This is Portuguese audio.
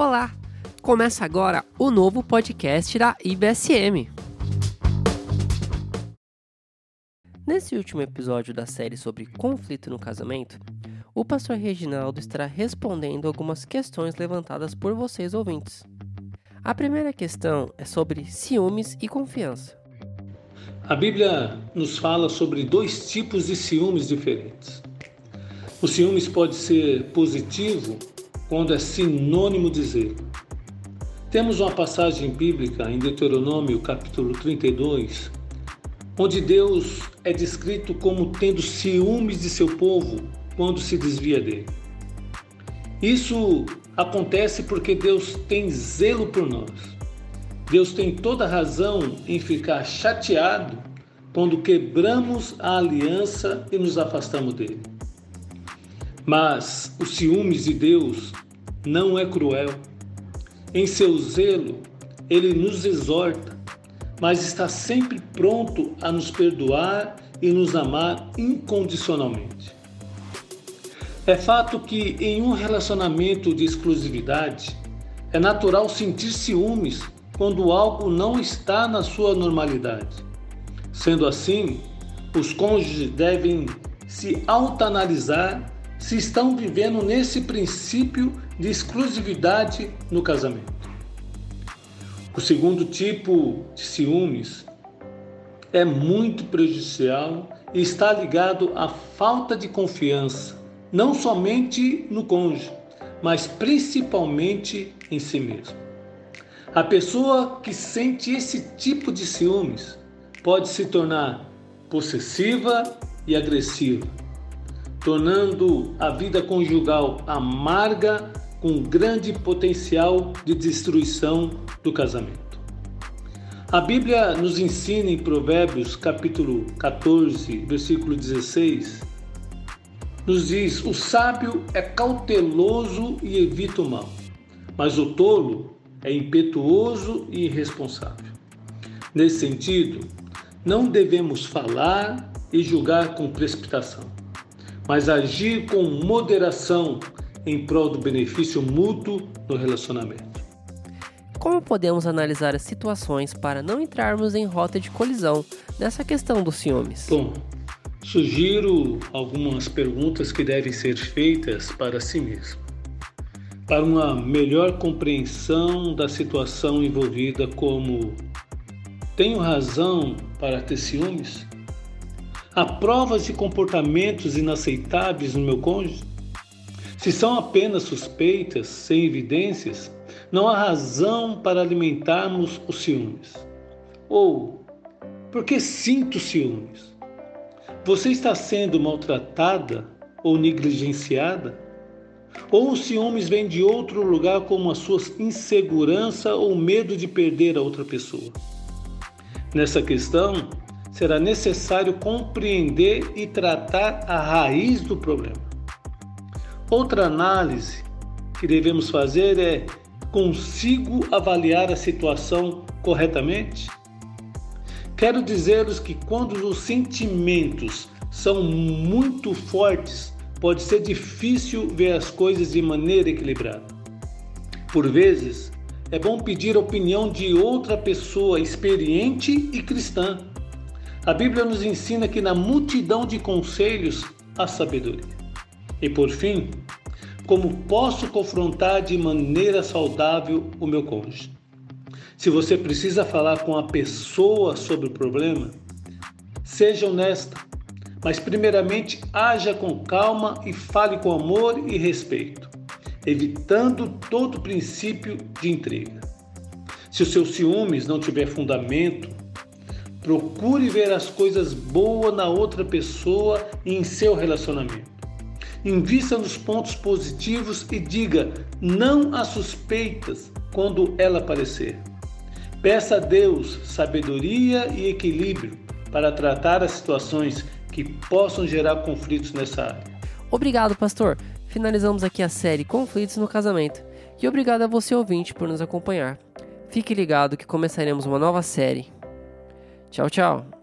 Olá! Começa agora o novo podcast da IBSM. Nesse último episódio da série sobre conflito no casamento, o pastor Reginaldo estará respondendo algumas questões levantadas por vocês ouvintes. A primeira questão é sobre ciúmes e confiança. A Bíblia nos fala sobre dois tipos de ciúmes diferentes. O ciúmes pode ser positivo quando é sinônimo de zelo. Temos uma passagem bíblica em Deuteronômio, capítulo 32, onde Deus é descrito como tendo ciúmes de seu povo quando se desvia dele. Isso acontece porque Deus tem zelo por nós. Deus tem toda razão em ficar chateado quando quebramos a aliança e nos afastamos dele. Mas o ciúmes de Deus não é cruel. Em seu zelo, ele nos exorta, mas está sempre pronto a nos perdoar e nos amar incondicionalmente. É fato que em um relacionamento de exclusividade, é natural sentir ciúmes quando algo não está na sua normalidade. Sendo assim, os cônjuges devem se autoanalisar se estão vivendo nesse princípio de exclusividade no casamento. O segundo tipo de ciúmes é muito prejudicial e está ligado à falta de confiança, não somente no cônjuge, mas principalmente em si mesmo. A pessoa que sente esse tipo de ciúmes pode se tornar possessiva e agressiva tornando a vida conjugal amarga com grande potencial de destruição do casamento. A Bíblia nos ensina em Provérbios, capítulo 14, versículo 16, nos diz: "O sábio é cauteloso e evita o mal, mas o tolo é impetuoso e irresponsável." Nesse sentido, não devemos falar e julgar com precipitação mas agir com moderação em prol do benefício mútuo no relacionamento. Como podemos analisar as situações para não entrarmos em rota de colisão nessa questão dos ciúmes? Bom, sugiro algumas perguntas que devem ser feitas para si mesmo. Para uma melhor compreensão da situação envolvida, como tenho razão para ter ciúmes? Há provas de comportamentos inaceitáveis no meu cônjuge? Se são apenas suspeitas, sem evidências, não há razão para alimentarmos os ciúmes. Ou, por que sinto ciúmes? Você está sendo maltratada ou negligenciada? Ou os ciúmes vêm de outro lugar como a sua insegurança ou medo de perder a outra pessoa? Nessa questão, será necessário compreender e tratar a raiz do problema. Outra análise que devemos fazer é: consigo avaliar a situação corretamente? Quero dizer-vos que quando os sentimentos são muito fortes, pode ser difícil ver as coisas de maneira equilibrada. Por vezes, é bom pedir a opinião de outra pessoa experiente e cristã a Bíblia nos ensina que na multidão de conselhos há sabedoria. E por fim, como posso confrontar de maneira saudável o meu cônjuge? Se você precisa falar com a pessoa sobre o problema, seja honesta, mas primeiramente haja com calma e fale com amor e respeito, evitando todo princípio de intriga. Se os seus ciúmes não tiver fundamento, Procure ver as coisas boas na outra pessoa e em seu relacionamento. Invista nos pontos positivos e diga não às suspeitas quando ela aparecer. Peça a Deus sabedoria e equilíbrio para tratar as situações que possam gerar conflitos nessa área. Obrigado, pastor. Finalizamos aqui a série Conflitos no Casamento. E obrigado a você ouvinte por nos acompanhar. Fique ligado que começaremos uma nova série. Ciao, ciao.